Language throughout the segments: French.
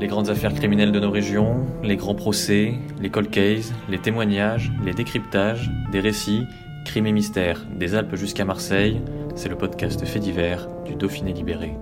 Les grandes affaires criminelles de nos régions, les grands procès, les cold cases, les témoignages, les décryptages, des récits, crimes et mystères, des Alpes jusqu'à Marseille, c'est le podcast fait divers du Dauphiné libéré.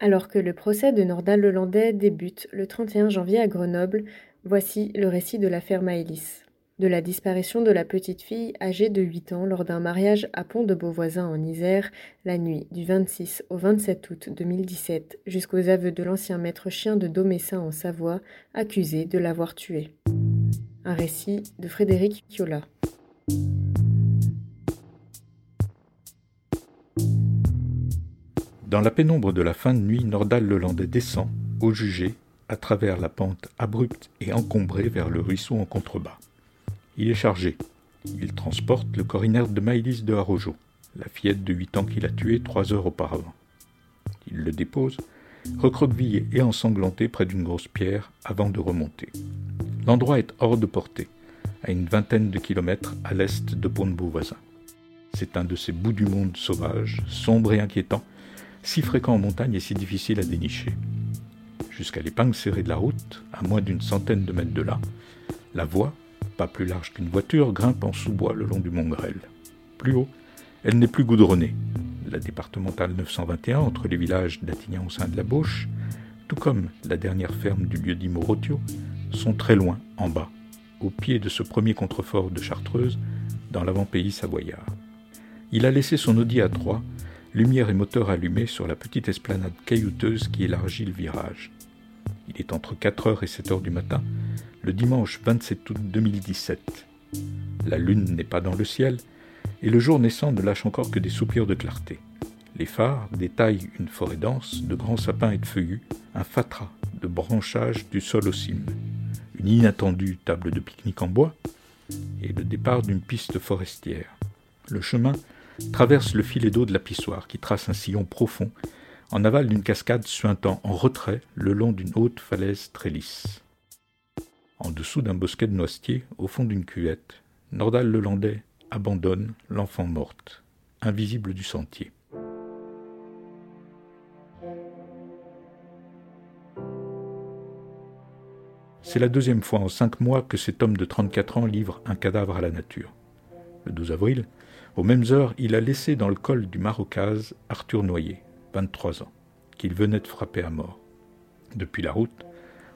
Alors que le procès de Nordal Lelandais débute le 31 janvier à Grenoble, voici le récit de l'affaire Maëlys de la disparition de la petite fille âgée de 8 ans lors d'un mariage à Pont de Beauvoisin en Isère la nuit du 26 au 27 août 2017 jusqu'aux aveux de l'ancien maître chien de Domessin en Savoie accusé de l'avoir tuée. Un récit de Frédéric Kiola. Dans la pénombre de la fin de nuit, Nordal Lelandais descend, au jugé, à travers la pente abrupte et encombrée vers le ruisseau en contrebas. Il est chargé. Il transporte le corps inerte de Maïlis de Harojo, la fillette de 8 ans qu'il a tuée trois heures auparavant. Il le dépose, recroquevillé et ensanglanté près d'une grosse pierre avant de remonter. L'endroit est hors de portée, à une vingtaine de kilomètres à l'est de Pont-de-Beauvoisin. C'est un de ces bouts du monde sauvages, sombres et inquiétants, si fréquents en montagne et si difficiles à dénicher. Jusqu'à l'épingle serrée de la route, à moins d'une centaine de mètres de là, la voie, pas plus large qu'une voiture, grimpe en sous-bois le long du mont Grêle. Plus haut, elle n'est plus goudronnée. La départementale 921 entre les villages d'Attignan au sein de la Bauche, tout comme la dernière ferme du lieu-dit Morotio, sont très loin, en bas, au pied de ce premier contrefort de Chartreuse, dans l'avant-pays savoyard. Il a laissé son Audi à 3 lumière et moteur allumés sur la petite esplanade caillouteuse qui élargit le virage. Il est entre 4h et 7h du matin, le dimanche 27 août 2017. La lune n'est pas dans le ciel, et le jour naissant ne lâche encore que des soupirs de clarté. Les phares détaillent une forêt dense de grands sapins et de feuillus, un fatras de branchages du sol aux cimes, une inattendue table de pique-nique en bois, et le départ d'une piste forestière. Le chemin traverse le filet d'eau de la pissoire qui trace un sillon profond en aval d'une cascade suintant en retrait le long d'une haute falaise très lisse. En dessous d'un bosquet de noisetiers, au fond d'une cuvette, Nordal Lelandais abandonne l'enfant morte, invisible du sentier. C'est la deuxième fois en cinq mois que cet homme de 34 ans livre un cadavre à la nature. Le 12 avril, aux mêmes heures, il a laissé dans le col du Marocaz Arthur Noyer, 23 ans, qu'il venait de frapper à mort. Depuis la route,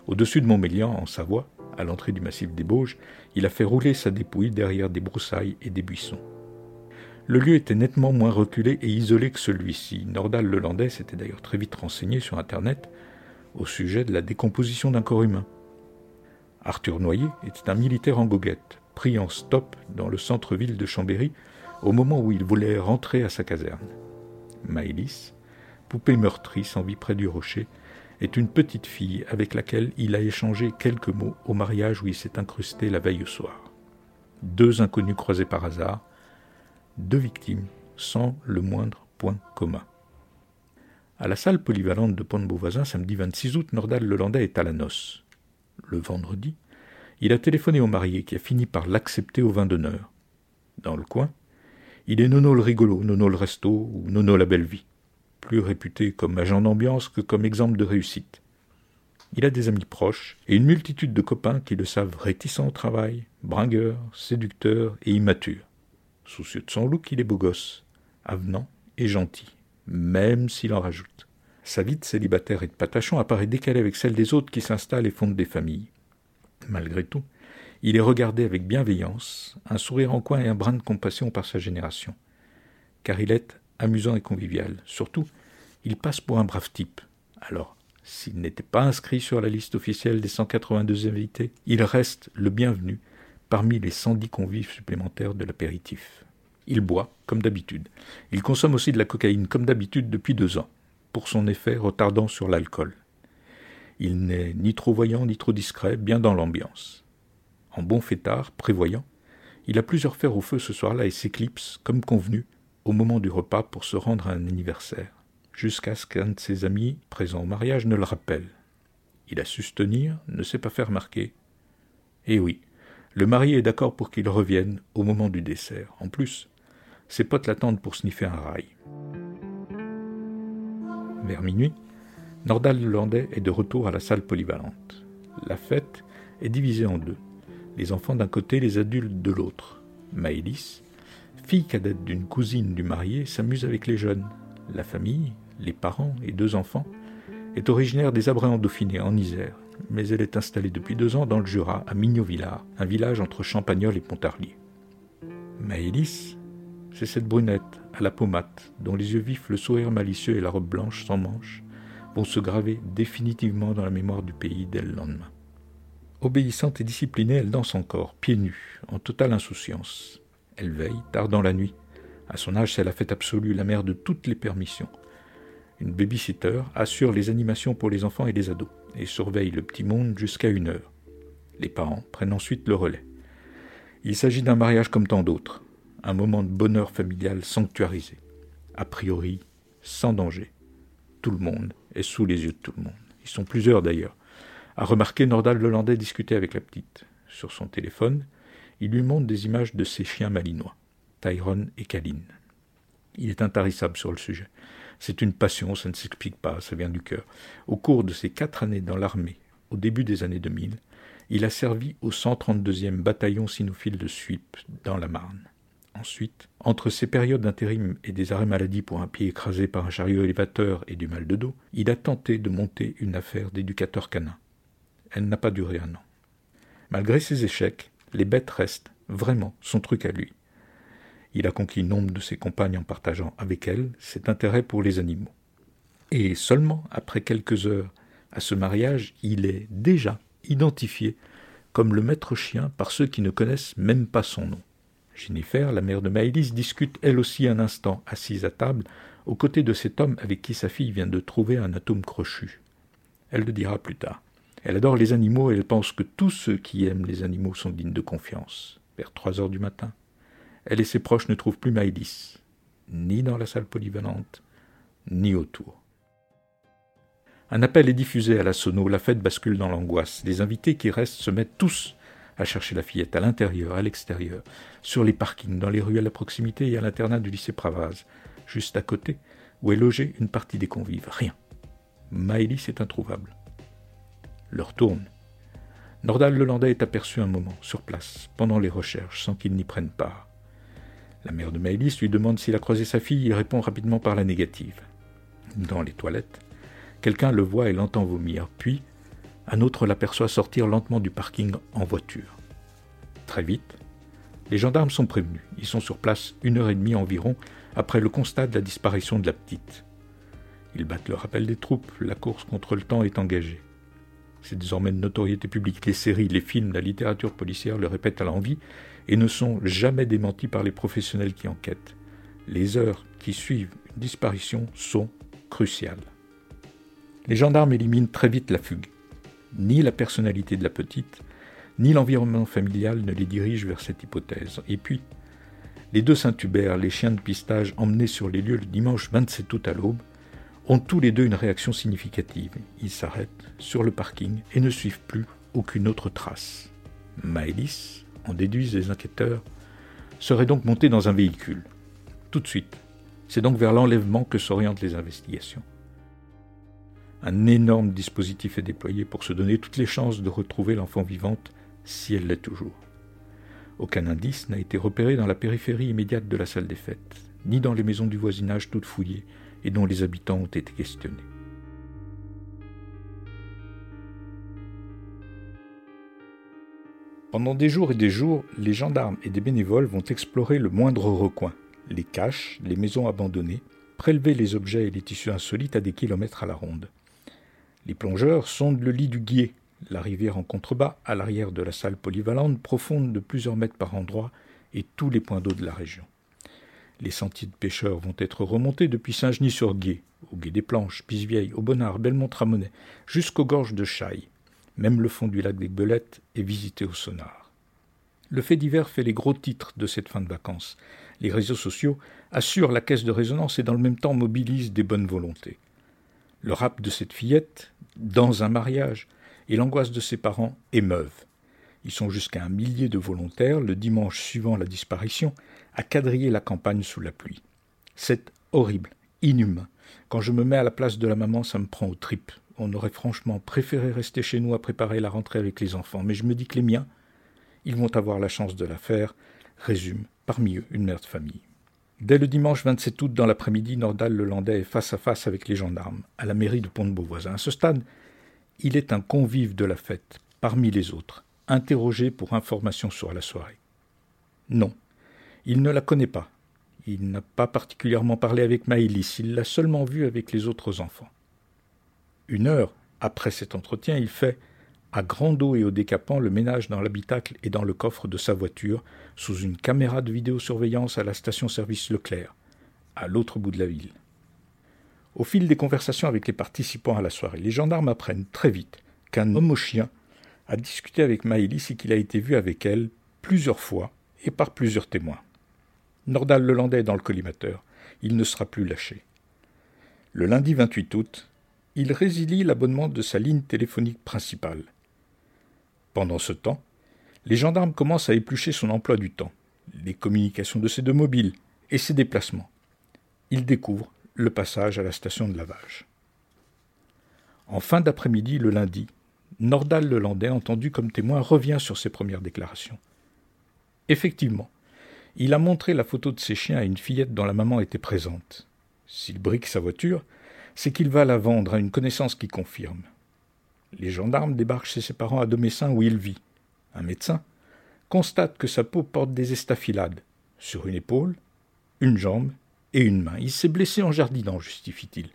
au-dessus de Montmélian, en Savoie, à l'entrée du massif des Bauges, il a fait rouler sa dépouille derrière des broussailles et des buissons. Le lieu était nettement moins reculé et isolé que celui-ci. Nordal Lelandais s'était d'ailleurs très vite renseigné sur Internet au sujet de la décomposition d'un corps humain. Arthur Noyer était un militaire en goguette, pris en stop dans le centre-ville de Chambéry au moment où il voulait rentrer à sa caserne. Maëlys, poupée meurtrie sans vie près du rocher, est une petite fille avec laquelle il a échangé quelques mots au mariage où il s'est incrusté la veille au soir. Deux inconnus croisés par hasard, deux victimes sans le moindre point commun. À la salle polyvalente de Pont-de-Beauvoisin, samedi 26 août, Nordal Lelandais est à la noce. Le vendredi, il a téléphoné au marié qui a fini par l'accepter au vin d'honneur. Dans le coin, il est Nono le rigolo, Nono le resto ou Nono la belle vie plus réputé comme agent d'ambiance que comme exemple de réussite. Il a des amis proches et une multitude de copains qui le savent réticent au travail, bringueur, séducteur et immature. Soucieux de son look, il est beau gosse, avenant et gentil, même s'il en rajoute. Sa vie de célibataire et de patachon apparaît décalée avec celle des autres qui s'installent et fondent des familles. Malgré tout, il est regardé avec bienveillance, un sourire en coin et un brin de compassion par sa génération, car il est amusant et convivial. Surtout, il passe pour un brave type. Alors, s'il n'était pas inscrit sur la liste officielle des 182 invités, il reste le bienvenu parmi les 110 convives supplémentaires de l'apéritif. Il boit, comme d'habitude. Il consomme aussi de la cocaïne, comme d'habitude, depuis deux ans, pour son effet retardant sur l'alcool. Il n'est ni trop voyant ni trop discret, bien dans l'ambiance. En bon fêtard, prévoyant, il a plusieurs fers au feu ce soir-là et s'éclipse, comme convenu, au moment du repas pour se rendre à un anniversaire, jusqu'à ce qu'un de ses amis présents au mariage ne le rappelle. Il a su tenir, ne s'est pas fait remarquer. Eh oui, le marié est d'accord pour qu'il revienne au moment du dessert. En plus, ses potes l'attendent pour sniffer un rail. Vers minuit, Nordal Landais est de retour à la salle polyvalente. La fête est divisée en deux. Les enfants d'un côté, les adultes de l'autre. Fille cadette d'une cousine du marié, s'amuse avec les jeunes. La famille, les parents et deux enfants, est originaire des Abrets en Dauphiné, en Isère, mais elle est installée depuis deux ans dans le Jura, à Mignot-Villard, un village entre Champagnol et Pontarlier. Maëlys, c'est cette brunette, à la peau mate, dont les yeux vifs, le sourire malicieux et la robe blanche sans manches vont se graver définitivement dans la mémoire du pays dès le lendemain. Obéissante et disciplinée, elle danse encore, pieds nus, en totale insouciance. Elle veille, tard dans la nuit. À son âge, c'est la fête absolue, la mère de toutes les permissions. Une babysitter assure les animations pour les enfants et les ados et surveille le petit monde jusqu'à une heure. Les parents prennent ensuite le relais. Il s'agit d'un mariage comme tant d'autres, un moment de bonheur familial sanctuarisé, a priori sans danger. Tout le monde est sous les yeux de tout le monde. Ils sont plusieurs d'ailleurs. A remarqué Nordal Lelandais discuter avec la petite. Sur son téléphone, il lui montre des images de ses chiens malinois, Tyrone et Kaline. Il est intarissable sur le sujet. C'est une passion, ça ne s'explique pas, ça vient du cœur. Au cours de ses quatre années dans l'armée, au début des années 2000, il a servi au 132e bataillon cynophile de Suippes, dans la Marne. Ensuite, entre ces périodes d'intérim et des arrêts maladie pour un pied écrasé par un chariot élévateur et du mal de dos, il a tenté de monter une affaire d'éducateur canin. Elle n'a pas duré un an. Malgré ses échecs, les bêtes restent vraiment son truc à lui. Il a conquis nombre de ses compagnes en partageant avec elles cet intérêt pour les animaux. Et seulement après quelques heures à ce mariage, il est déjà identifié comme le maître chien par ceux qui ne connaissent même pas son nom. Jennifer, la mère de Maëlys, discute elle aussi un instant, assise à table, aux côtés de cet homme avec qui sa fille vient de trouver un atome crochu. Elle le dira plus tard. Elle adore les animaux et elle pense que tous ceux qui aiment les animaux sont dignes de confiance. Vers trois heures du matin, elle et ses proches ne trouvent plus Maëlys, ni dans la salle polyvalente, ni autour. Un appel est diffusé à la sono, la fête bascule dans l'angoisse. Les invités qui restent se mettent tous à chercher la fillette à l'intérieur, à l'extérieur, sur les parkings, dans les rues à la proximité et à l'internat du lycée Pravaz, juste à côté, où est logée une partie des convives. Rien. Maëlys est introuvable. L'heure tourne. Nordal Lelandais est aperçu un moment, sur place, pendant les recherches, sans qu'il n'y prenne part. La mère de Maëlys lui demande s'il a croisé sa fille, il répond rapidement par la négative. Dans les toilettes, quelqu'un le voit et l'entend vomir, puis un autre l'aperçoit sortir lentement du parking en voiture. Très vite, les gendarmes sont prévenus. Ils sont sur place une heure et demie environ après le constat de la disparition de la petite. Ils battent le rappel des troupes, la course contre le temps est engagée. C'est désormais de notoriété publique. Les séries, les films, la littérature policière le répètent à l'envie et ne sont jamais démentis par les professionnels qui enquêtent. Les heures qui suivent une disparition sont cruciales. Les gendarmes éliminent très vite la fugue. Ni la personnalité de la petite, ni l'environnement familial ne les dirigent vers cette hypothèse. Et puis, les deux Saint-Hubert, les chiens de pistage emmenés sur les lieux le dimanche 27 août à l'aube, ont tous les deux une réaction significative. Ils s'arrêtent sur le parking et ne suivent plus aucune autre trace. Maëlys, en déduisent les enquêteurs, serait donc montée dans un véhicule. Tout de suite. C'est donc vers l'enlèvement que s'orientent les investigations. Un énorme dispositif est déployé pour se donner toutes les chances de retrouver l'enfant vivante si elle l'est toujours. Aucun indice n'a été repéré dans la périphérie immédiate de la salle des fêtes, ni dans les maisons du voisinage toutes fouillées et dont les habitants ont été questionnés. Pendant des jours et des jours, les gendarmes et des bénévoles vont explorer le moindre recoin, les caches, les maisons abandonnées, prélever les objets et les tissus insolites à des kilomètres à la ronde. Les plongeurs sondent le lit du guier, la rivière en contrebas, à l'arrière de la salle polyvalente, profonde de plusieurs mètres par endroit, et tous les points d'eau de la région. Les sentiers de pêcheurs vont être remontés depuis Saint-Genis-sur-Gué, au Gué des Planches, Pisvieille, au Bonnard, Belmont-Tramonnet, jusqu'aux gorges de Chaille. Même le fond du lac des Belettes est visité au sonar. Le fait divers fait les gros titres de cette fin de vacances. Les réseaux sociaux assurent la caisse de résonance et dans le même temps mobilisent des bonnes volontés. Le rap de cette fillette, dans un mariage, et l'angoisse de ses parents émeuvent. Ils sont jusqu'à un millier de volontaires, le dimanche suivant la disparition, à quadriller la campagne sous la pluie. C'est horrible, inhumain. Quand je me mets à la place de la maman, ça me prend aux tripes. On aurait franchement préféré rester chez nous à préparer la rentrée avec les enfants, mais je me dis que les miens, ils vont avoir la chance de la faire, résume parmi eux une mère de famille. Dès le dimanche 27 août dans l'après-midi, Nordal le Landais est face à face avec les gendarmes, à la mairie de Pont-de-Beauvoisin. À ce stade, il est un convive de la fête, parmi les autres, interrogé pour information sur la soirée. Non, il ne la connaît pas. Il n'a pas particulièrement parlé avec Maëlys, il l'a seulement vue avec les autres enfants. Une heure après cet entretien, il fait, à grande eau et au décapant, le ménage dans l'habitacle et dans le coffre de sa voiture, sous une caméra de vidéosurveillance à la station-service Leclerc, à l'autre bout de la ville. Au fil des conversations avec les participants à la soirée, les gendarmes apprennent très vite qu'un homme au chien a discuté avec Maëlys et qu'il a été vu avec elle plusieurs fois et par plusieurs témoins. Nordal Lelandais est dans le collimateur. Il ne sera plus lâché. Le lundi 28 août, il résilie l'abonnement de sa ligne téléphonique principale. Pendant ce temps, les gendarmes commencent à éplucher son emploi du temps, les communications de ses deux mobiles et ses déplacements. Ils découvrent le passage à la station de lavage. En fin d'après-midi, le lundi, Nordal Lelandais, entendu comme témoin, revient sur ses premières déclarations. Effectivement, il a montré la photo de ses chiens à une fillette dont la maman était présente. S'il brique sa voiture, c'est qu'il va la vendre à une connaissance qui confirme. Les gendarmes débarquent chez ses parents à Domessin où il vit. Un médecin constate que sa peau porte des estafilades sur une épaule, une jambe et une main. Il s'est blessé en jardinant, justifie-t-il.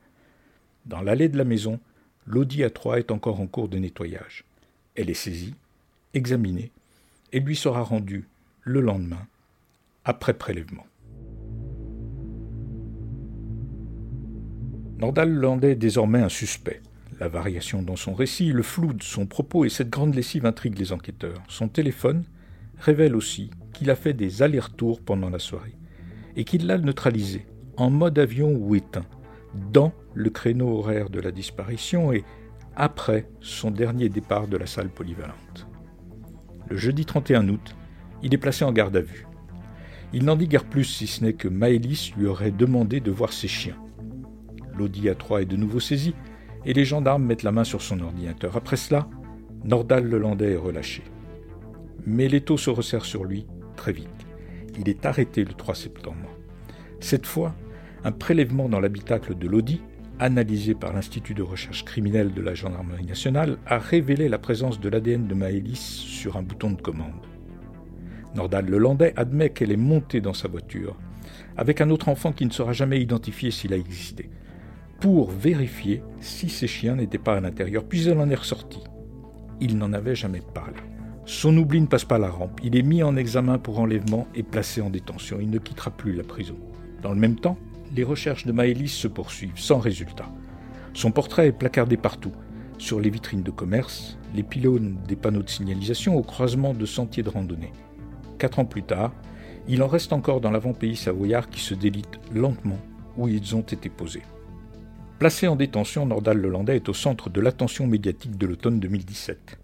Dans l'allée de la maison, l'Audi A3 est encore en cours de nettoyage. Elle est saisie, examinée, et lui sera rendue le lendemain après prélèvement. Nordal Landais désormais un suspect. La variation dans son récit, le flou de son propos et cette grande lessive intriguent les enquêteurs. Son téléphone révèle aussi qu'il a fait des allers-retours pendant la soirée et qu'il l'a neutralisé en mode avion ou éteint dans le créneau horaire de la disparition et après son dernier départ de la salle polyvalente. Le jeudi 31 août, il est placé en garde à vue. Il n'en dit guère plus si ce n'est que Maëlys lui aurait demandé de voir ses chiens. L'Audi A3 est de nouveau saisi et les gendarmes mettent la main sur son ordinateur. Après cela, Nordal Lelandais est relâché. Mais l'étau se resserre sur lui très vite. Il est arrêté le 3 septembre. Cette fois, un prélèvement dans l'habitacle de l'Audi, analysé par l'Institut de recherche criminelle de la Gendarmerie nationale, a révélé la présence de l'ADN de Maëlys sur un bouton de commande. Nordal Lelandais admet qu'elle est montée dans sa voiture, avec un autre enfant qui ne sera jamais identifié s'il a existé, pour vérifier si ses chiens n'étaient pas à l'intérieur, puis elle en est ressortie. Il n'en avait jamais parlé. Son oubli ne passe pas la rampe. Il est mis en examen pour enlèvement et placé en détention. Il ne quittera plus la prison. Dans le même temps, les recherches de Maëlys se poursuivent, sans résultat. Son portrait est placardé partout, sur les vitrines de commerce, les pylônes des panneaux de signalisation, au croisement de sentiers de randonnée. Quatre ans plus tard, il en reste encore dans l'avant-pays savoyard qui se délite lentement où ils ont été posés. Placé en détention, Nordal Lelandais est au centre de l'attention médiatique de l'automne 2017.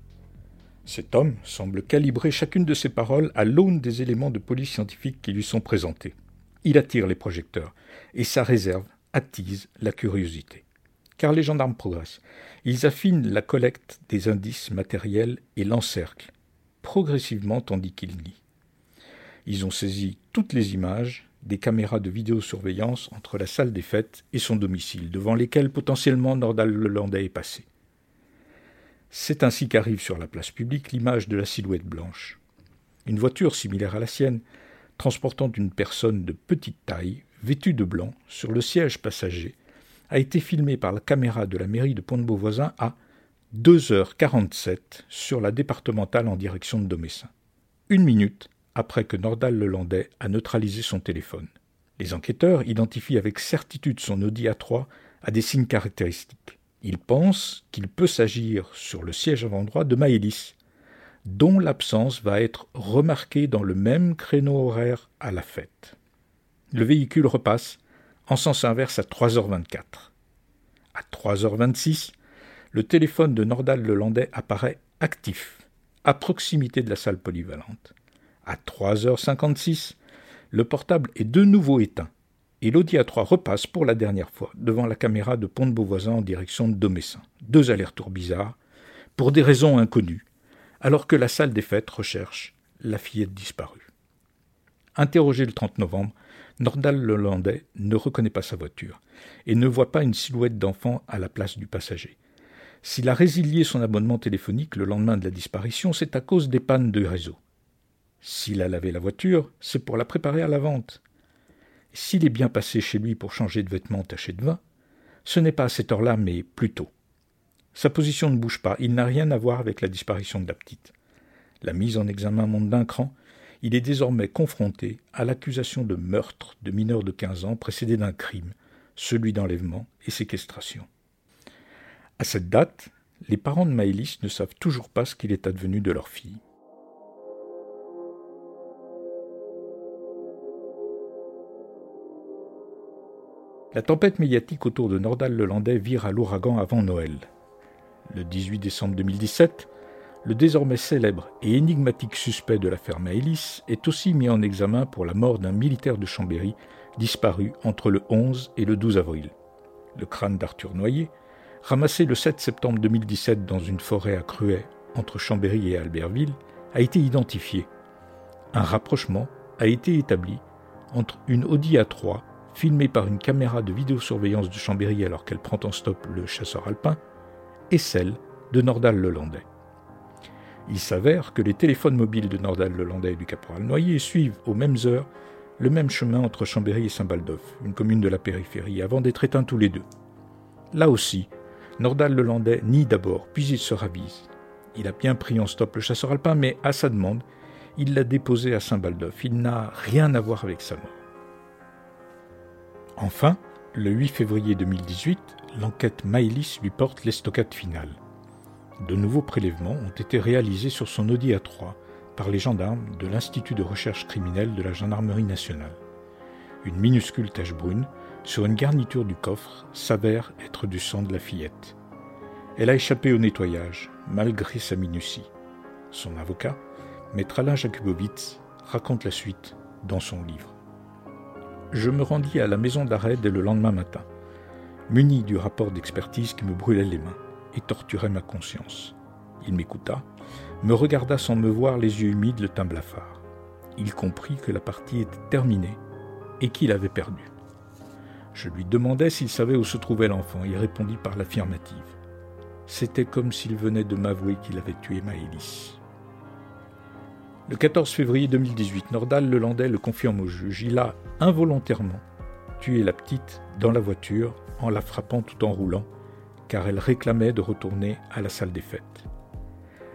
Cet homme semble calibrer chacune de ses paroles à l'aune des éléments de police scientifique qui lui sont présentés. Il attire les projecteurs, et sa réserve attise la curiosité. Car les gendarmes progressent. Ils affinent la collecte des indices matériels et l'encerclent, progressivement tandis qu'ils nient. Ils ont saisi toutes les images des caméras de vidéosurveillance entre la salle des fêtes et son domicile, devant lesquelles potentiellement Nordal Lelandais est passé. C'est ainsi qu'arrive sur la place publique l'image de la silhouette blanche. Une voiture similaire à la sienne, transportant une personne de petite taille, vêtue de blanc, sur le siège passager, a été filmée par la caméra de la mairie de Pont-de-Beauvoisin à 2h47 sur la départementale en direction de Domessin. Une minute après que Nordal Lelandais a neutralisé son téléphone. Les enquêteurs identifient avec certitude son Audi A3 à des signes caractéristiques. Ils pensent qu'il peut s'agir sur le siège avant-droit de Maëlys, dont l'absence va être remarquée dans le même créneau horaire à la fête. Le véhicule repasse en sens inverse à 3h24. À 3h26, le téléphone de Nordal Lelandais apparaît actif, à proximité de la salle polyvalente. À 3h56, le portable est de nouveau éteint et l'Audi A3 repasse pour la dernière fois devant la caméra de Pont de Beauvoisin en direction de Domessin. Deux allers-retours bizarres, pour des raisons inconnues, alors que la salle des fêtes recherche la fillette disparue. Interrogé le 30 novembre, Nordal Lelandais ne reconnaît pas sa voiture et ne voit pas une silhouette d'enfant à la place du passager. S'il a résilié son abonnement téléphonique le lendemain de la disparition, c'est à cause des pannes de réseau. S'il a lavé la voiture, c'est pour la préparer à la vente. S'il est bien passé chez lui pour changer de vêtements tachés de vin, ce n'est pas à cette heure-là, mais plus tôt. Sa position ne bouge pas, il n'a rien à voir avec la disparition de la petite. La mise en examen monte d'un cran, il est désormais confronté à l'accusation de meurtre de mineur de quinze ans précédé d'un crime, celui d'enlèvement et séquestration. À cette date, les parents de Maëlys ne savent toujours pas ce qu'il est advenu de leur fille. La tempête médiatique autour de Nordal-Lelandais vire à l'ouragan avant Noël. Le 18 décembre 2017, le désormais célèbre et énigmatique suspect de l'affaire Maëlys est aussi mis en examen pour la mort d'un militaire de Chambéry disparu entre le 11 et le 12 avril. Le crâne d'Arthur Noyer, ramassé le 7 septembre 2017 dans une forêt à Cruet entre Chambéry et Albertville, a été identifié. Un rapprochement a été établi entre une Audi A3 filmée par une caméra de vidéosurveillance de Chambéry alors qu'elle prend en stop le chasseur alpin, et celle de Nordal Lelandais. Il s'avère que les téléphones mobiles de Nordal Lelandais et du caporal Noyer suivent aux mêmes heures le même chemin entre Chambéry et Saint-Baldoff, une commune de la périphérie, avant d'être éteints tous les deux. Là aussi, Nordal Lelandais nie d'abord, puis il se ravise. Il a bien pris en stop le chasseur alpin, mais à sa demande, il l'a déposé à Saint-Baldoff. Il n'a rien à voir avec sa mort. Enfin, le 8 février 2018, l'enquête Maïlis lui porte l'estocade finale. De nouveaux prélèvements ont été réalisés sur son Audi A3 par les gendarmes de l'Institut de recherche criminelle de la Gendarmerie nationale. Une minuscule tache brune sur une garniture du coffre s'avère être du sang de la fillette. Elle a échappé au nettoyage, malgré sa minutie. Son avocat, maître Alain Jakubowicz, raconte la suite dans son livre je me rendis à la maison d'arrêt dès le lendemain matin, muni du rapport d'expertise qui me brûlait les mains et torturait ma conscience. Il m'écouta, me regarda sans me voir les yeux humides, le teint blafard. Il comprit que la partie était terminée et qu'il avait perdu. Je lui demandai s'il savait où se trouvait l'enfant. Il répondit par l'affirmative. C'était comme s'il venait de m'avouer qu'il avait tué Maëlys. Le 14 février 2018, Nordal Lelandais le confirme au juge. Il a involontairement tué la petite dans la voiture en la frappant tout en roulant, car elle réclamait de retourner à la salle des fêtes.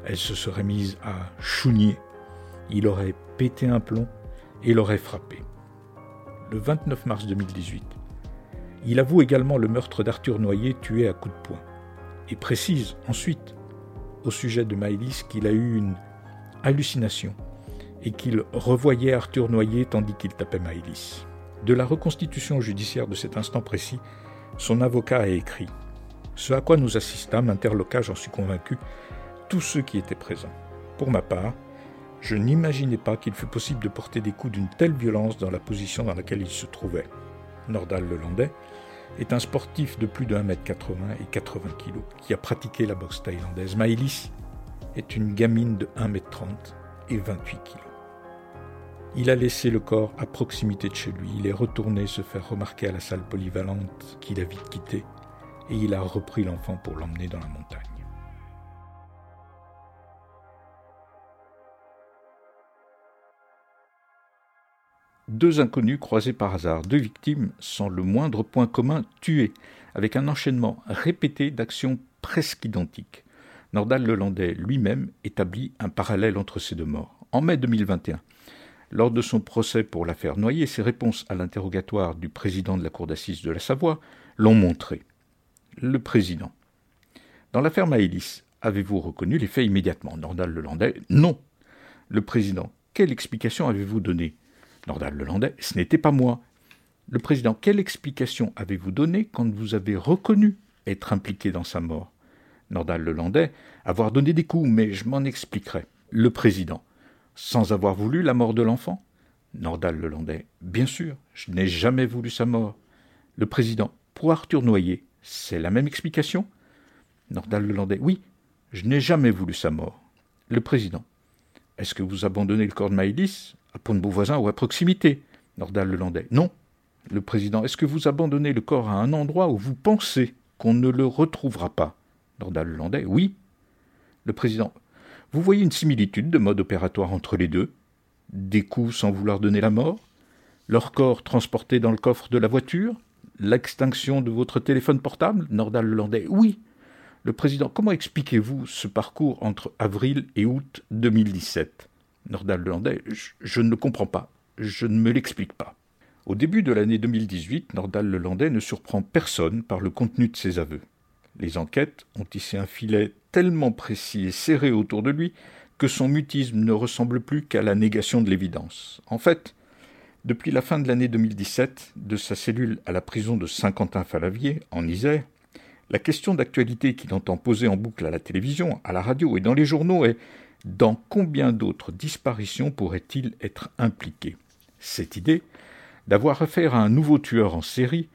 Elle se serait mise à chougner. Il aurait pété un plomb et l'aurait frappé. Le 29 mars 2018, il avoue également le meurtre d'Arthur Noyer tué à coups de poing et précise ensuite au sujet de Maëlys qu'il a eu une hallucination et qu'il revoyait Arthur Noyer tandis qu'il tapait Maëlys. De la reconstitution judiciaire de cet instant précis, son avocat a écrit Ce à quoi nous assistâmes interloqua, j'en suis convaincu, tous ceux qui étaient présents. Pour ma part, je n'imaginais pas qu'il fût possible de porter des coups d'une telle violence dans la position dans laquelle il se trouvait. Nordal Lelandais est un sportif de plus de 1m80 et 80 kg qui a pratiqué la boxe thaïlandaise. Maëlys est une gamine de 1m30 et 28 kg. Il a laissé le corps à proximité de chez lui, il est retourné se faire remarquer à la salle polyvalente qu'il a vite quittée, et il a repris l'enfant pour l'emmener dans la montagne. Deux inconnus croisés par hasard, deux victimes sans le moindre point commun tuées, avec un enchaînement répété d'actions presque identiques. Nordal Lelandais lui-même établit un parallèle entre ces deux morts. En mai 2021, lors de son procès pour l'affaire Noyer, ses réponses à l'interrogatoire du président de la cour d'assises de la Savoie l'ont montré. Le président. Dans l'affaire Maëlys, avez-vous reconnu les faits immédiatement? Nordal Lelandais Non. Le président. Quelle explication avez-vous donnée Nordal Lelandais. Ce n'était pas moi. Le président. Quelle explication avez-vous donnée quand vous avez reconnu être impliqué dans sa mort? Nordal Lelandais. Avoir donné des coups, mais je m'en expliquerai. Le président sans avoir voulu la mort de l'enfant? Nordal Lelandais. Bien sûr, je n'ai jamais voulu sa mort. Le président. Pour Arthur Noyer, c'est la même explication? Nordal Lelandais. Oui, je n'ai jamais voulu sa mort. Le président. Est-ce que vous abandonnez le corps de Maïlis à Pont de Beauvoisin ou à proximité? Nordal Lelandais. Non. Le président. Est-ce que vous abandonnez le corps à un endroit où vous pensez qu'on ne le retrouvera pas? Nordal Lelandais. Oui. Le président. Vous voyez une similitude de mode opératoire entre les deux? Des coups sans vouloir donner la mort? Leur corps transporté dans le coffre de la voiture? L'extinction de votre téléphone portable? Nordal Lelandais Oui. Le président, comment expliquez-vous ce parcours entre avril et août 2017 Nordal Lelandais, je, je ne le comprends pas. Je ne me l'explique pas. Au début de l'année 2018, Nordal Lelandais ne surprend personne par le contenu de ses aveux. Les enquêtes ont tissé un filet tellement précis et serré autour de lui que son mutisme ne ressemble plus qu'à la négation de l'évidence. En fait, depuis la fin de l'année 2017, de sa cellule à la prison de Saint-Quentin-Falavier, en Isère, la question d'actualité qu'il entend poser en boucle à la télévision, à la radio et dans les journaux est dans combien d'autres disparitions pourrait-il être impliqué? Cette idée d'avoir affaire à un nouveau tueur en série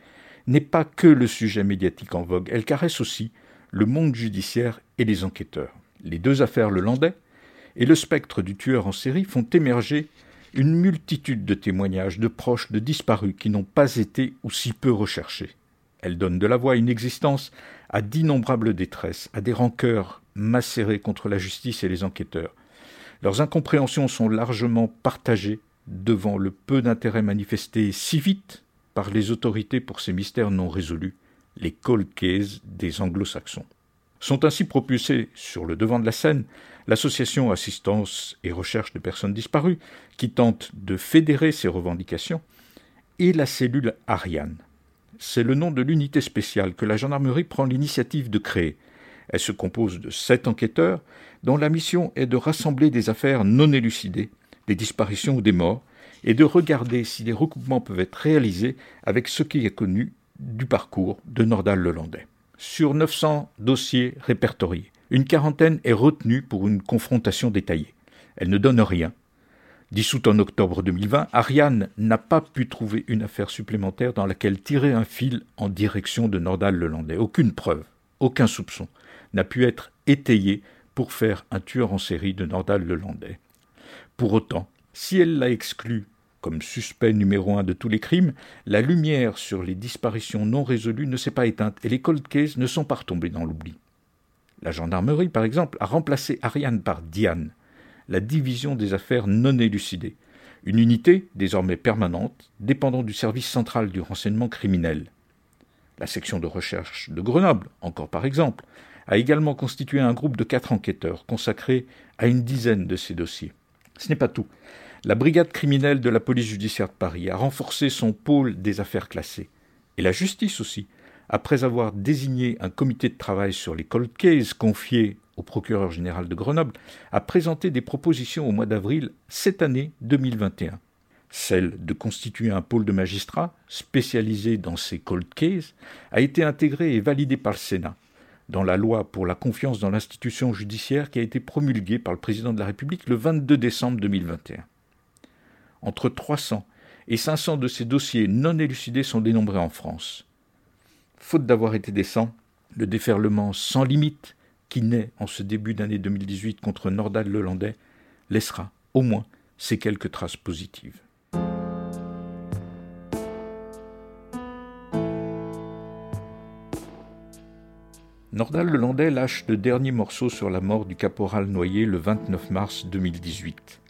n'est pas que le sujet médiatique en vogue, elle caresse aussi le monde judiciaire les enquêteurs. Les deux affaires le Landais et le spectre du tueur en série font émerger une multitude de témoignages de proches de disparus qui n'ont pas été ou si peu recherchés. Elles donnent de la voix à une existence à d'innombrables détresses, à des rancœurs macérées contre la justice et les enquêteurs. Leurs incompréhensions sont largement partagées devant le peu d'intérêt manifesté si vite par les autorités pour ces mystères non résolus, les cold des anglo-saxons. Sont ainsi propulsés sur le devant de la scène l'association Assistance et Recherche de personnes disparues, qui tente de fédérer ces revendications, et la cellule Ariane. C'est le nom de l'unité spéciale que la gendarmerie prend l'initiative de créer. Elle se compose de sept enquêteurs dont la mission est de rassembler des affaires non élucidées, des disparitions ou des morts, et de regarder si des recoupements peuvent être réalisés avec ce qui est connu du parcours de Nordal Lelandais. Sur 900 dossiers répertoriés, une quarantaine est retenue pour une confrontation détaillée. Elle ne donne rien. Dissoute en octobre 2020, Ariane n'a pas pu trouver une affaire supplémentaire dans laquelle tirer un fil en direction de Nordal Lelandais. Aucune preuve, aucun soupçon n'a pu être étayé pour faire un tueur en série de Nordal Lelandais. Pour autant, si elle l'a exclu comme suspect numéro un de tous les crimes, la lumière sur les disparitions non résolues ne s'est pas éteinte et les cold cases ne sont pas retombés dans l'oubli. La gendarmerie, par exemple, a remplacé Ariane par Diane, la division des affaires non élucidées, une unité désormais permanente, dépendant du service central du renseignement criminel. La section de recherche de Grenoble, encore par exemple, a également constitué un groupe de quatre enquêteurs consacrés à une dizaine de ces dossiers. Ce n'est pas tout. La brigade criminelle de la police judiciaire de Paris a renforcé son pôle des affaires classées. Et la justice aussi, après avoir désigné un comité de travail sur les cold cases confié au procureur général de Grenoble, a présenté des propositions au mois d'avril cette année 2021. Celle de constituer un pôle de magistrats spécialisé dans ces cold cases a été intégrée et validée par le Sénat dans la loi pour la confiance dans l'institution judiciaire qui a été promulguée par le président de la République le 22 décembre 2021. Entre 300 et 500 de ces dossiers non élucidés sont dénombrés en France. Faute d'avoir été décent, le déferlement sans limite qui naît en ce début d'année 2018 contre Nordal Lelandais laissera au moins ces quelques traces positives. Nordal Lelandais lâche le dernier morceau sur la mort du caporal noyé le 29 mars 2018.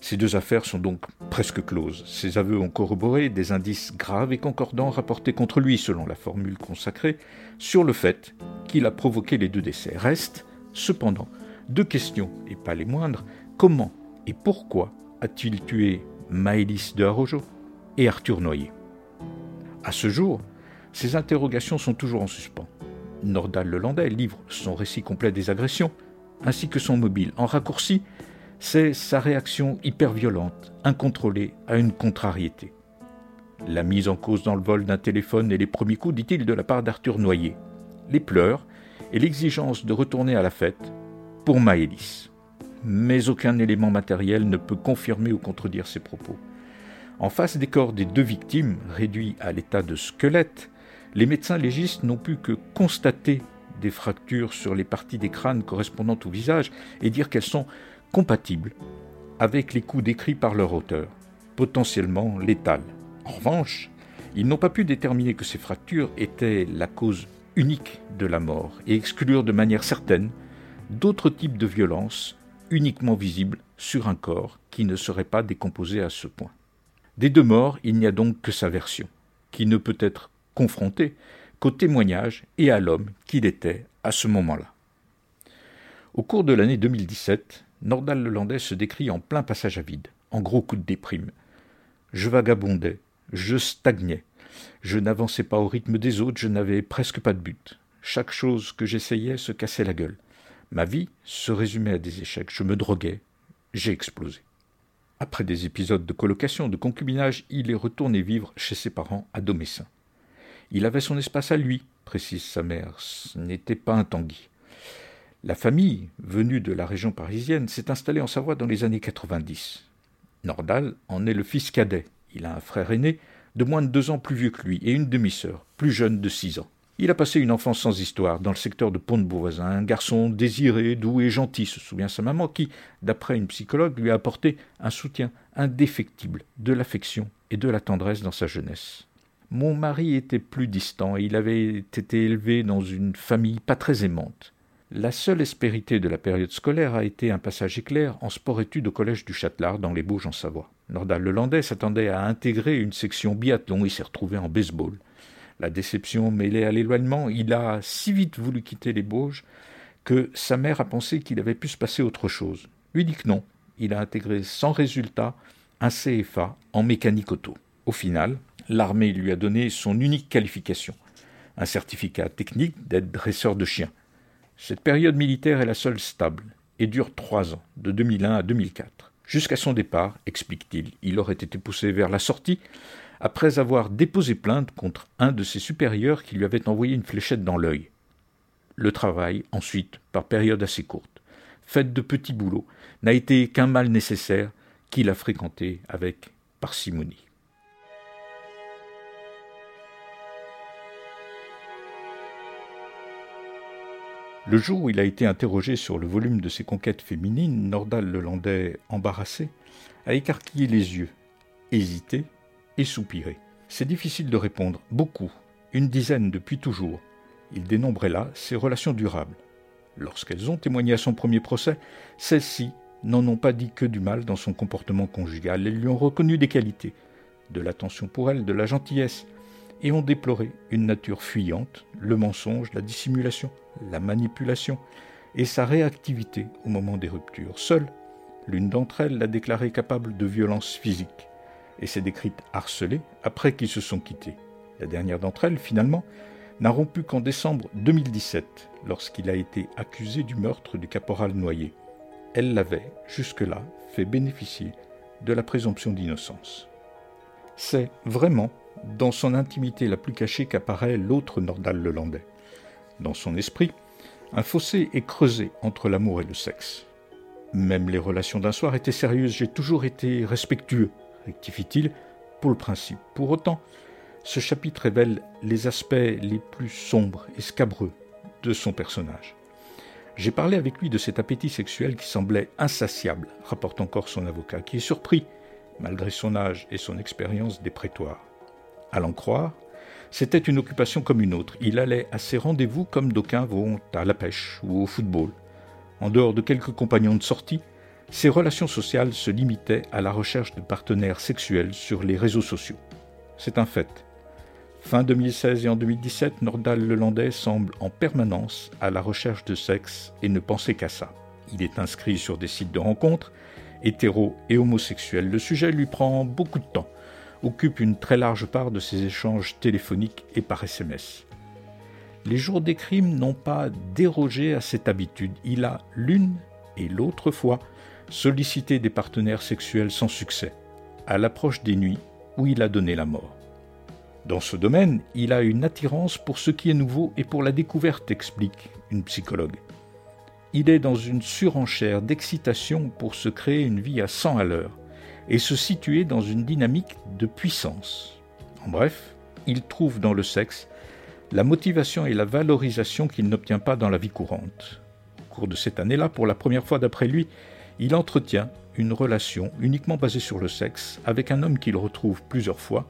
Ces deux affaires sont donc presque closes. Ses aveux ont corroboré des indices graves et concordants rapportés contre lui, selon la formule consacrée, sur le fait qu'il a provoqué les deux décès. Reste Cependant, deux questions, et pas les moindres, comment et pourquoi a-t-il tué Maëlys de Harojo et Arthur Noyer? À ce jour, ces interrogations sont toujours en suspens. Nordal Lelandais livre son récit complet des agressions, ainsi que son mobile. En raccourci, c'est sa réaction hyper violente, incontrôlée à une contrariété. La mise en cause dans le vol d'un téléphone et les premiers coups, dit-il, de la part d'Arthur Noyer. Les pleurs et l'exigence de retourner à la fête pour Maëlys. Mais aucun élément matériel ne peut confirmer ou contredire ces propos. En face des corps des deux victimes, réduits à l'état de squelette, les médecins légistes n'ont pu que constater des fractures sur les parties des crânes correspondant au visage et dire qu'elles sont compatibles avec les coups décrits par leur auteur, potentiellement létales. En revanche, ils n'ont pas pu déterminer que ces fractures étaient la cause unique de la mort et exclure de manière certaine d'autres types de violences uniquement visibles sur un corps qui ne serait pas décomposé à ce point. Des deux morts, il n'y a donc que sa version, qui ne peut être confrontée qu'au témoignage et à l'homme qu'il était à ce moment-là. Au cours de l'année 2017, Nordal Lelandais se décrit en plein passage à vide, en gros coup de déprime. Je vagabondais, je stagnais, je n'avançais pas au rythme des autres, je n'avais presque pas de but. Chaque chose que j'essayais se cassait la gueule. Ma vie se résumait à des échecs, je me droguais, j'ai explosé. Après des épisodes de colocation, de concubinage, il est retourné vivre chez ses parents à Domessin. Il avait son espace à lui, précise sa mère, ce n'était pas un Tanguy. La famille, venue de la région parisienne, s'est installée en Savoie dans les années 90. Nordal en est le fils cadet. Il a un frère aîné, de moins de deux ans plus vieux que lui, et une demi-sœur, plus jeune de six ans. Il a passé une enfance sans histoire dans le secteur de Pont-de-Beauvoisin, un garçon désiré, doux et gentil, se souvient sa maman, qui, d'après une psychologue, lui a apporté un soutien indéfectible, de l'affection et de la tendresse dans sa jeunesse. Mon mari était plus distant et il avait été élevé dans une famille pas très aimante. La seule espérité de la période scolaire a été un passage éclair en sport-études au collège du Châtelard dans les Bauges en Savoie. Nordal Lelandais s'attendait à intégrer une section biathlon et s'est retrouvé en baseball. La déception mêlée à l'éloignement, il a si vite voulu quitter les Bauges que sa mère a pensé qu'il avait pu se passer autre chose. Lui dit que non. Il a intégré sans résultat un CFA en mécanique auto. Au final, l'armée lui a donné son unique qualification, un certificat technique d'être dresseur de chiens. Cette période militaire est la seule stable et dure trois ans, de 2001 à 2004. Jusqu'à son départ, explique-t-il, il aurait été poussé vers la sortie après avoir déposé plainte contre un de ses supérieurs qui lui avait envoyé une fléchette dans l'œil. Le travail, ensuite, par période assez courte, faite de petits boulots, n'a été qu'un mal nécessaire qu'il a fréquenté avec parcimonie. Le jour où il a été interrogé sur le volume de ses conquêtes féminines, Nordal Lelandais, embarrassé, a écarquillé les yeux, hésité et soupiré. C'est difficile de répondre. Beaucoup, une dizaine depuis toujours. Il dénombrait là ses relations durables. Lorsqu'elles ont témoigné à son premier procès, celles-ci n'en ont pas dit que du mal dans son comportement conjugal. Elles lui ont reconnu des qualités, de l'attention pour elle, de la gentillesse, et ont déploré une nature fuyante, le mensonge, la dissimulation, la manipulation et sa réactivité au moment des ruptures. Seule, l'une d'entre elles l'a déclarée capable de violence physique et s'est décrite harcelée après qu'ils se sont quittés. La dernière d'entre elles, finalement, n'a rompu qu'en décembre 2017, lorsqu'il a été accusé du meurtre du caporal Noyer. Elle l'avait, jusque-là, fait bénéficier de la présomption d'innocence. C'est vraiment dans son intimité la plus cachée qu'apparaît l'autre Nordal Lelandais. Dans son esprit, un fossé est creusé entre l'amour et le sexe. Même les relations d'un soir étaient sérieuses, j'ai toujours été respectueux, rectifie-t-il, pour le principe. Pour autant, ce chapitre révèle les aspects les plus sombres et scabreux de son personnage. J'ai parlé avec lui de cet appétit sexuel qui semblait insatiable, rapporte encore son avocat, qui est surpris, malgré son âge et son expérience des prétoires. À l'en croire, c'était une occupation comme une autre. Il allait à ses rendez-vous comme d'aucuns vont à la pêche ou au football. En dehors de quelques compagnons de sortie, ses relations sociales se limitaient à la recherche de partenaires sexuels sur les réseaux sociaux. C'est un fait. Fin 2016 et en 2017, Nordal Lelandais semble en permanence à la recherche de sexe et ne penser qu'à ça. Il est inscrit sur des sites de rencontres, hétéro et homosexuels. Le sujet lui prend beaucoup de temps, occupe une très large part de ses échanges téléphoniques et par SMS. Les jours des crimes n'ont pas dérogé à cette habitude. Il a l'une et l'autre fois sollicité des partenaires sexuels sans succès, à l'approche des nuits où il a donné la mort. Dans ce domaine, il a une attirance pour ce qui est nouveau et pour la découverte, explique une psychologue. Il est dans une surenchère d'excitation pour se créer une vie à 100 à l'heure et se situer dans une dynamique de puissance. En bref, il trouve dans le sexe la motivation et la valorisation qu'il n'obtient pas dans la vie courante. Au cours de cette année-là, pour la première fois d'après lui, il entretient une relation uniquement basée sur le sexe avec un homme qu'il retrouve plusieurs fois,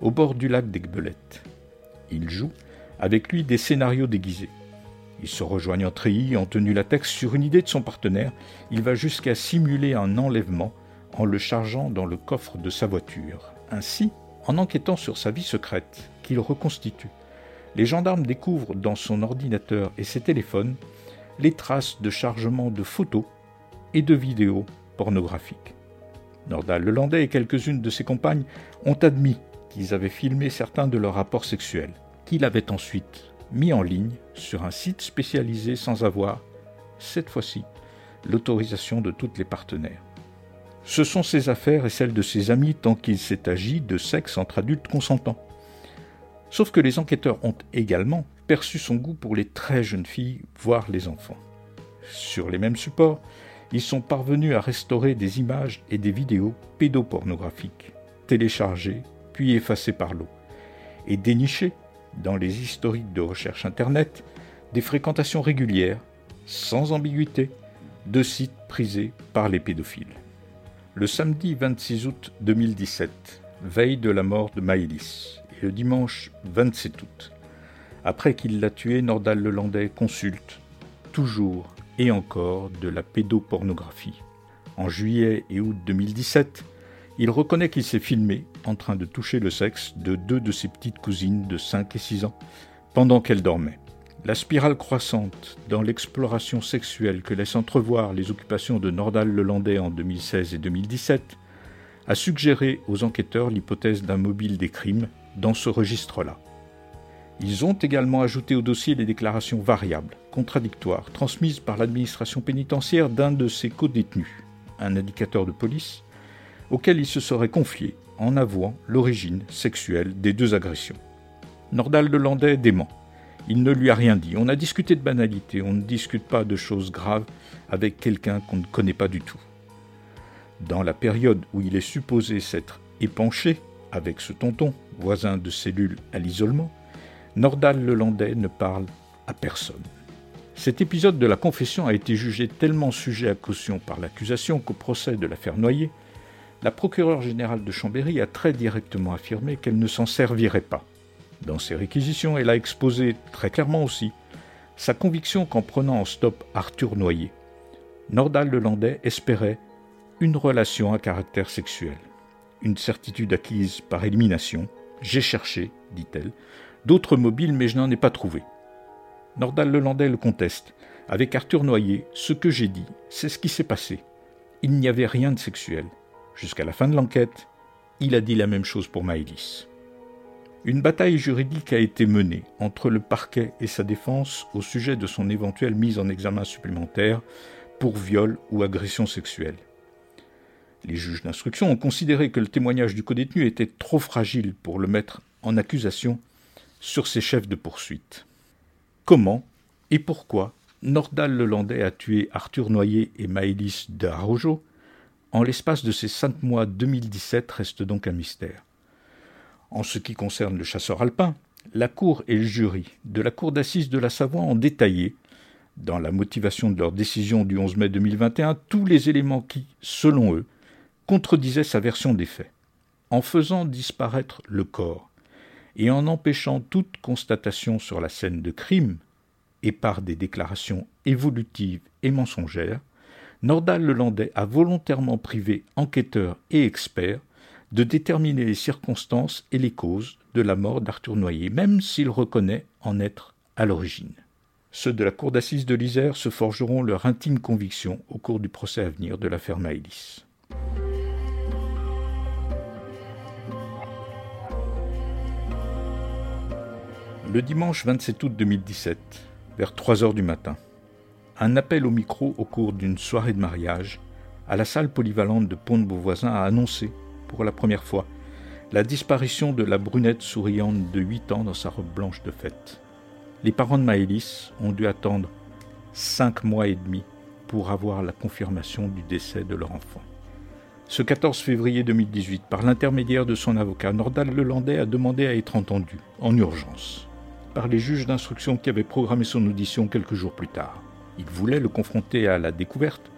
au bord du lac d'Aigbelette. Il joue avec lui des scénarios déguisés. Ils se rejoignent en treillis, en tenue latex, sur une idée de son partenaire. Il va jusqu'à simuler un enlèvement en le chargeant dans le coffre de sa voiture. Ainsi, en enquêtant sur sa vie secrète, qu'il reconstitue, les gendarmes découvrent dans son ordinateur et ses téléphones les traces de chargement de photos et de vidéos pornographiques. Nordal Lelandais et quelques-unes de ses compagnes ont admis qu'ils avaient filmé certains de leurs rapports sexuels, qu'il avait ensuite mis en ligne sur un site spécialisé sans avoir, cette fois-ci, l'autorisation de toutes les partenaires. Ce sont ses affaires et celles de ses amis tant qu'il s'est agi de sexe entre adultes consentants. Sauf que les enquêteurs ont également perçu son goût pour les très jeunes filles, voire les enfants. Sur les mêmes supports, ils sont parvenus à restaurer des images et des vidéos pédopornographiques, téléchargées puis effacées par l'eau, et dénicher, dans les historiques de recherche Internet, des fréquentations régulières, sans ambiguïté, de sites prisés par les pédophiles. Le samedi 26 août 2017, veille de la mort de Maëlys, et le dimanche 27 août, après qu'il l'a tué, Nordal Lelandais consulte, toujours et encore, de la pédopornographie. En juillet et août 2017, il reconnaît qu'il s'est filmé en train de toucher le sexe de deux de ses petites cousines de 5 et 6 ans pendant qu'elles dormaient. La spirale croissante dans l'exploration sexuelle que laissent entrevoir les occupations de Nordal Lelandais en 2016 et 2017 a suggéré aux enquêteurs l'hypothèse d'un mobile des crimes dans ce registre-là. Ils ont également ajouté au dossier les déclarations variables, contradictoires, transmises par l'administration pénitentiaire d'un de ses co-détenus, un indicateur de police, auquel il se serait confié en avouant l'origine sexuelle des deux agressions. Nordal de Landais dément. Il ne lui a rien dit. On a discuté de banalités, on ne discute pas de choses graves avec quelqu'un qu'on ne connaît pas du tout. Dans la période où il est supposé s'être épanché avec ce tonton, voisin de cellule à l'isolement, Nordal Lelandais ne parle à personne. Cet épisode de la confession a été jugé tellement sujet à caution par l'accusation qu'au procès de l'affaire Noyer, la procureure générale de Chambéry a très directement affirmé qu'elle ne s'en servirait pas. Dans ses réquisitions, elle a exposé très clairement aussi sa conviction qu'en prenant en stop Arthur Noyer, Nordal Lelandais espérait une relation à caractère sexuel. Une certitude acquise par élimination. J'ai cherché, dit-elle, d'autres mobiles, mais je n'en ai pas trouvé. Nordal Lelandais le conteste. Avec Arthur Noyer, ce que j'ai dit, c'est ce qui s'est passé. Il n'y avait rien de sexuel. Jusqu'à la fin de l'enquête, il a dit la même chose pour Maëlys. Une bataille juridique a été menée entre le parquet et sa défense au sujet de son éventuelle mise en examen supplémentaire pour viol ou agression sexuelle. Les juges d'instruction ont considéré que le témoignage du codétenu était trop fragile pour le mettre en accusation sur ses chefs de poursuite. Comment et pourquoi Nordal Lelandais a tué Arthur Noyer et Maëlys de Arrojo en l'espace de ces cinq mois 2017 reste donc un mystère. En ce qui concerne le chasseur alpin, la Cour et le jury de la Cour d'assises de la Savoie ont détaillé, dans la motivation de leur décision du 11 mai 2021, tous les éléments qui, selon eux, contredisaient sa version des faits. En faisant disparaître le corps et en empêchant toute constatation sur la scène de crime, et par des déclarations évolutives et mensongères, Nordal Lelandais a volontairement privé enquêteurs et experts de déterminer les circonstances et les causes de la mort d'Arthur Noyer, même s'il reconnaît en être à l'origine. Ceux de la cour d'assises de l'Isère se forgeront leur intime conviction au cours du procès à venir de l'affaire Maëlys. Le dimanche 27 août 2017, vers 3 heures du matin, un appel au micro au cours d'une soirée de mariage à la salle polyvalente de Pont-de-Beauvoisin a annoncé, pour la première fois, la disparition de la brunette souriante de 8 ans dans sa robe blanche de fête. Les parents de Maëlys ont dû attendre cinq mois et demi pour avoir la confirmation du décès de leur enfant. Ce 14 février 2018, par l'intermédiaire de son avocat, Nordal Lelandais a demandé à être entendu, en urgence par les juges d'instruction qui avaient programmé son audition quelques jours plus tard. Il voulait le confronter à la découverte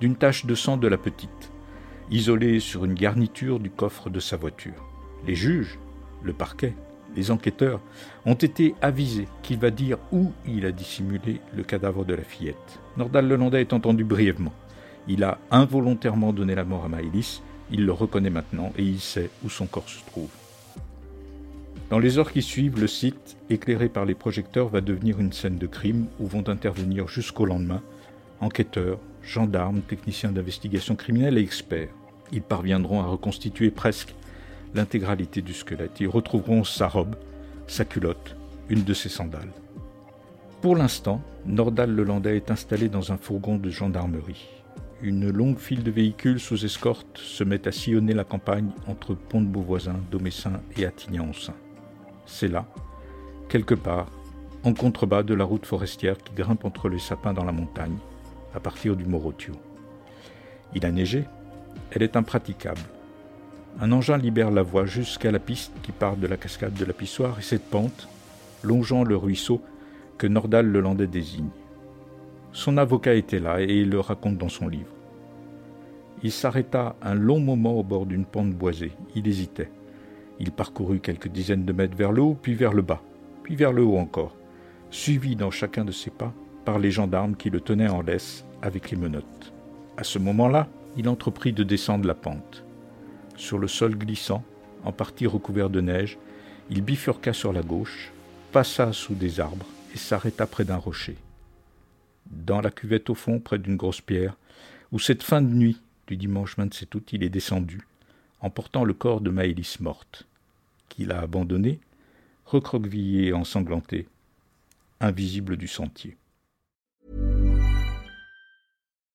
d'une tache de sang de la petite, isolée sur une garniture du coffre de sa voiture. Les juges, le parquet, les enquêteurs ont été avisés qu'il va dire où il a dissimulé le cadavre de la fillette. Nordal Lelandais est entendu brièvement. Il a involontairement donné la mort à Maëlys, il le reconnaît maintenant et il sait où son corps se trouve. Dans les heures qui suivent, le site, éclairé par les projecteurs, va devenir une scène de crime où vont intervenir jusqu'au lendemain enquêteurs, gendarmes, techniciens d'investigation criminelle et experts. Ils parviendront à reconstituer presque l'intégralité du squelette. Ils retrouveront sa robe, sa culotte, une de ses sandales. Pour l'instant, Nordal Lelandais est installé dans un fourgon de gendarmerie. Une longue file de véhicules sous escorte se met à sillonner la campagne entre Pont-de-Beauvoisin, Domessin et Attignan-en-Sein c'est là, quelque part, en contrebas de la route forestière qui grimpe entre les sapins dans la montagne, à partir du Morotio. Il a neigé, elle est impraticable. Un engin libère la voie jusqu'à la piste qui part de la cascade de la pissoire et cette pente, longeant le ruisseau que Nordal le Landais désigne. Son avocat était là et il le raconte dans son livre. Il s'arrêta un long moment au bord d'une pente boisée. Il hésitait. Il parcourut quelques dizaines de mètres vers le haut, puis vers le bas, puis vers le haut encore, suivi dans chacun de ses pas par les gendarmes qui le tenaient en laisse avec les menottes. À ce moment-là, il entreprit de descendre la pente. Sur le sol glissant, en partie recouvert de neige, il bifurqua sur la gauche, passa sous des arbres et s'arrêta près d'un rocher. Dans la cuvette au fond, près d'une grosse pierre, où cette fin de nuit du dimanche 27 août, il est descendu, emportant le corps de Maëlys morte, qu'il a abandonné, recroquevillé et ensanglanté, invisible du sentier.